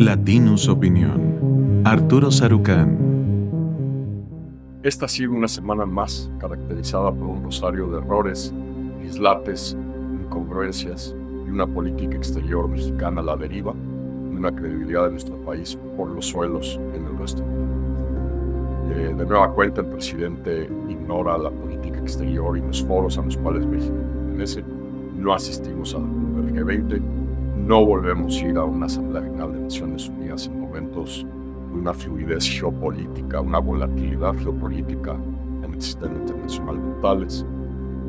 Latinus Opinión. Arturo Sarucán. Esta ha sido una semana más caracterizada por un rosario de errores, dislates, incongruencias y una política exterior mexicana a la deriva y una credibilidad de nuestro país por los suelos en el resto. Eh, de nueva cuenta, el presidente ignora la política exterior y los foros a los cuales México pertenece. No asistimos al G20, no volvemos a ir a una Asamblea General de Naciones Unidas en momentos de una fluidez geopolítica, una volatilidad geopolítica en el sistema internacional brutales.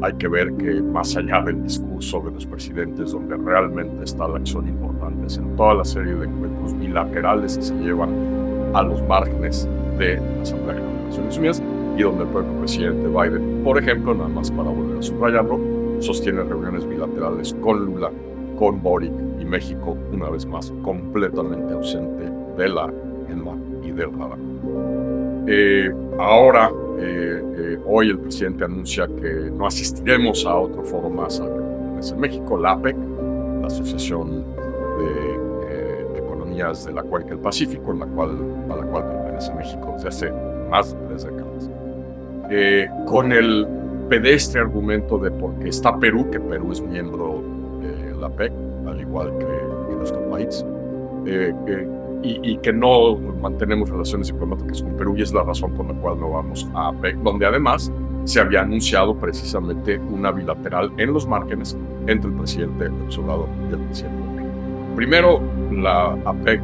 Hay que ver que más allá del discurso de los presidentes, donde realmente está la acción importante, es en toda la serie de encuentros bilaterales que se llevan a los márgenes de la Asamblea General de Naciones Unidas y donde el propio presidente Biden, por ejemplo, nada más para volver a subrayarlo, sostiene reuniones bilaterales con Lula con Boric México, una vez más, completamente ausente de la ENMA y del radar. Eh, ahora, eh, eh, hoy el presidente anuncia que no asistiremos a otro foro más en México, la APEC, la Asociación de Economías de la Cuenca del Pacífico, en la cual, a la cual pertenece México desde hace más de tres décadas. con el pedestre argumento de porque está Perú, que Perú es miembro la PEC, al igual que nuestro país, eh, y, que no mantenemos relaciones diplomáticas con Perú y es la razón por la cual no vamos a PEC, donde además se había anunciado precisamente una bilateral en los márgenes entre el presidente Obrador y el presidente Primero, la APEC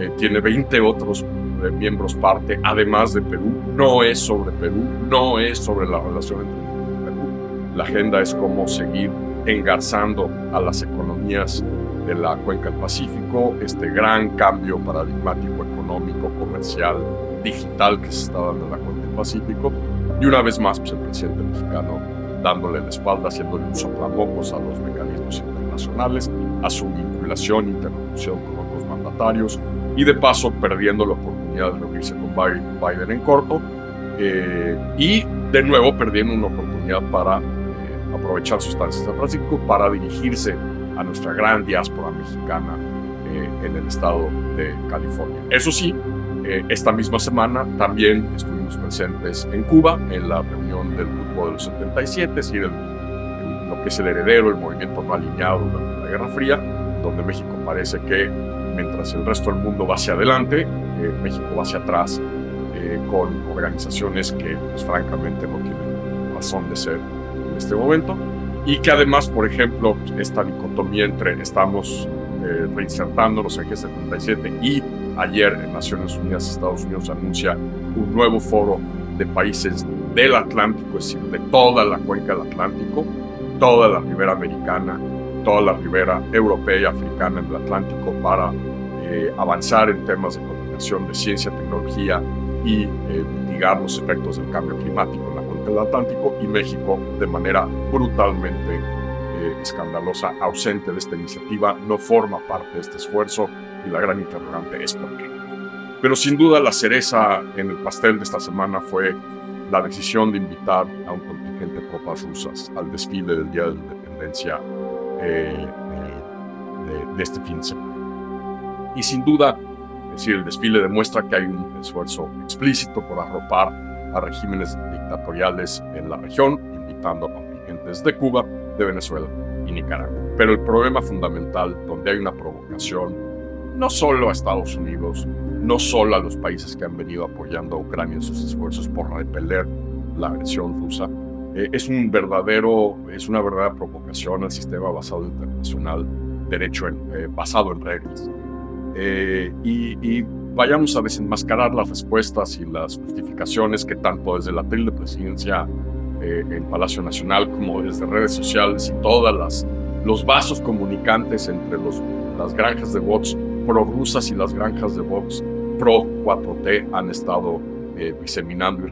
eh, tiene 20 otros eh, miembros parte, además de Perú. No es sobre Perú, no es sobre la relación entre Perú. La agenda es cómo seguir engarzando a las economías de la cuenca del Pacífico, este gran cambio paradigmático económico, comercial, digital que se está dando en la cuenca del Pacífico. Y una vez más, pues el presidente mexicano dándole la espalda, haciéndole un soplamocos a los mecanismos internacionales, a su vinculación, interlocución con otros mandatarios y de paso perdiendo la oportunidad de reunirse con Biden en corto eh, y de nuevo perdiendo una oportunidad para aprovechar su estancia en Francisco para dirigirse a nuestra gran diáspora mexicana eh, en el estado de California. Eso sí, eh, esta misma semana también estuvimos presentes en Cuba en la reunión del Grupo de los 77, es decir, lo que es el heredero, el movimiento no alineado durante la Guerra Fría, donde México parece que mientras el resto del mundo va hacia adelante, eh, México va hacia atrás con organizaciones que pues, francamente no tienen razón de ser este momento y que además, por ejemplo, esta dicotomía entre estamos eh, reinsertándonos en G77 y ayer en Naciones Unidas, Estados Unidos anuncia un nuevo foro de países del Atlántico, es decir, de toda la cuenca del Atlántico, toda la ribera americana, toda la ribera europea y africana en el Atlántico para eh, avanzar en temas de comunicación, de ciencia, tecnología y eh, mitigar los efectos del cambio climático del Atlántico y México de manera brutalmente eh, escandalosa, ausente de esta iniciativa, no forma parte de este esfuerzo y la gran interrogante es por qué. Pero sin duda la cereza en el pastel de esta semana fue la decisión de invitar a un contingente de tropas rusas al desfile del Día de la Independencia eh, de, de este fin de semana. Y sin duda, es decir, el desfile demuestra que hay un esfuerzo explícito por arropar a regímenes dictatoriales en la región, invitando a contingentes de Cuba, de Venezuela y Nicaragua. Pero el problema fundamental, donde hay una provocación, no solo a Estados Unidos, no solo a los países que han venido apoyando a Ucrania en sus esfuerzos por repeler la agresión rusa, eh, es un verdadero, es una verdadera provocación al sistema basado internacional, derecho eh, basado en reglas. Eh, y vayamos a desenmascarar las respuestas y las justificaciones que tanto desde la tele de presidencia eh, en Palacio Nacional como desde redes sociales y todas las los vasos comunicantes entre las granjas de Vox pro-rusas y las granjas de Vox pro-4T han estado eh, diseminando y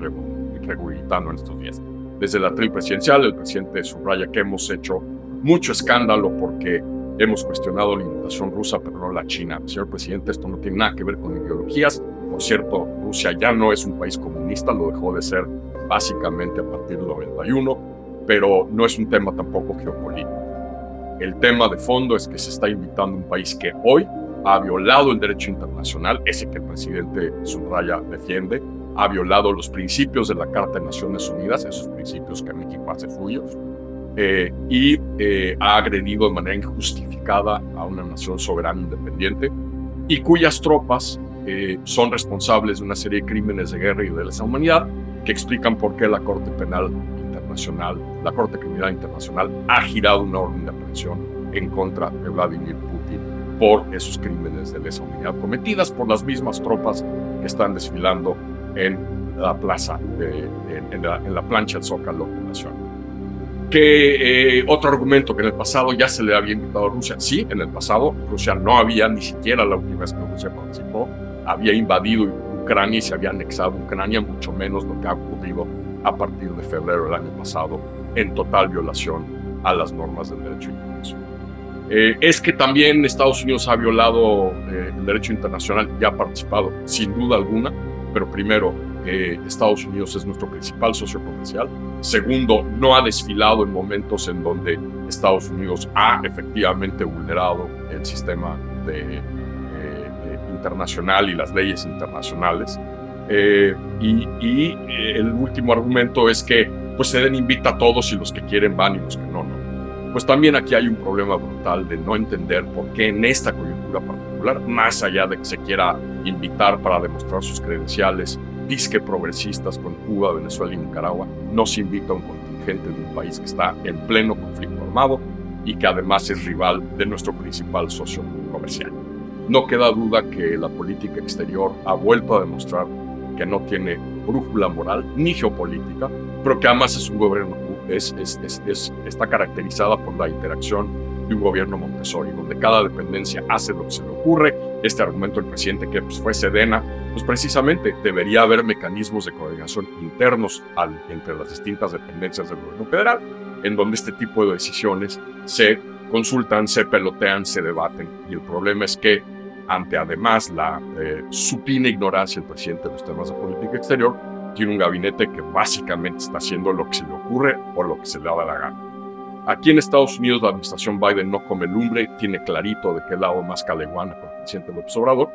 regularizando en estos días. Desde la tele presidencial, el presidente subraya que hemos hecho mucho escándalo porque Hemos cuestionado la invasión rusa, pero no la China. Señor presidente, esto no tiene nada que ver con ideologías. Por cierto, Rusia ya no es un país comunista, lo dejó de ser básicamente a partir del 91, pero no es un tema tampoco geopolítico. El tema de fondo es que se está invitando un país que hoy ha violado el derecho internacional, ese que el presidente subraya defiende, ha violado los principios de la Carta de Naciones Unidas, esos principios que México hace suyos, eh, y eh, ha agredido de manera injustificada a una nación soberana independiente y cuyas tropas eh, son responsables de una serie de crímenes de guerra y de lesa humanidad que explican por qué la Corte Penal Internacional, la Corte Criminal Internacional, ha girado una orden de aprehensión en contra de Vladimir Putin por esos crímenes de lesa humanidad cometidas por las mismas tropas que están desfilando en la plaza, de, en, la, en, la, plancha del Zócalo Nacional. Que eh, otro argumento que en el pasado ya se le había invitado a Rusia. Sí, en el pasado Rusia no había, ni siquiera la última vez que Rusia participó, había invadido Ucrania y se había anexado Ucrania, mucho menos lo que ha ocurrido a partir de febrero del año pasado, en total violación a las normas del derecho internacional. Eh, es que también Estados Unidos ha violado eh, el derecho internacional y ha participado, sin duda alguna, pero primero, eh, Estados Unidos es nuestro principal socio comercial. Segundo, no ha desfilado en momentos en donde Estados Unidos ha efectivamente vulnerado el sistema de, internacional y las leyes internacionales. y, y el último argumento es que pues se den invita a todos y los que quieren van y los que no, no pues también aquí hay un problema brutal de no entender por qué en esta coyuntura particular, más allá de que se quiera invitar para demostrar sus credenciales, disque progresistas con Cuba, Venezuela y Nicaragua, no se invita a un contingente de un país que está en pleno conflicto armado y que además es rival de nuestro principal socio comercial. No queda duda que la política exterior ha vuelto a demostrar que no tiene brújula moral ni geopolítica, pero que además es un gobierno es, es, está caracterizada por la interacción de un gobierno Montessori, donde cada dependencia hace lo que se le ocurre. Este argumento del presidente que pues, fue Sedena, pues precisamente debería haber mecanismos de coordinación internos al, entre las distintas dependencias del gobierno federal, en donde este tipo de decisiones se consultan, se pelotean, se debaten. Y el problema es que ante además la eh, supina ignorancia del presidente de los temas de política exterior, tiene un gabinete que básicamente está haciendo lo que se le ocurre o lo que se le da la gana. Aquí en Estados Unidos la administración Biden no come lumbre, tiene clarito de qué lado más caleguana con el presidente López Obrador,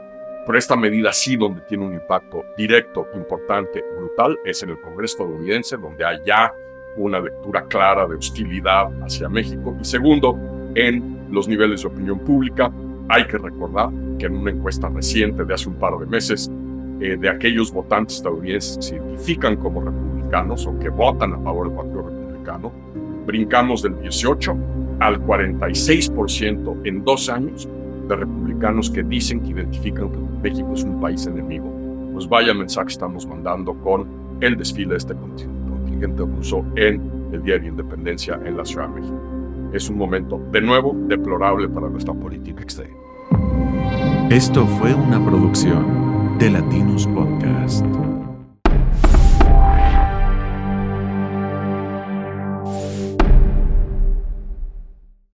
pero esta medida sí donde tiene un impacto directo, importante, brutal, es en el Congreso estadounidense, donde hay ya una lectura clara de hostilidad hacia México. Y segundo, en los niveles de opinión pública, hay que recordar que en una encuesta reciente de hace un par de meses, eh, de aquellos votantes estadounidenses que se identifican como republicanos o que votan a favor del Partido Republicano, brincamos del 18 al 46% en dos años de republicanos que dicen que identifican que México es un país enemigo. Pues vaya mensaje estamos mandando con el desfile de este contingente ruso en el Día de Independencia en la Ciudad de México. Es un momento, de nuevo, deplorable para nuestra política exterior. Esto fue una producción de Latinos Podcast.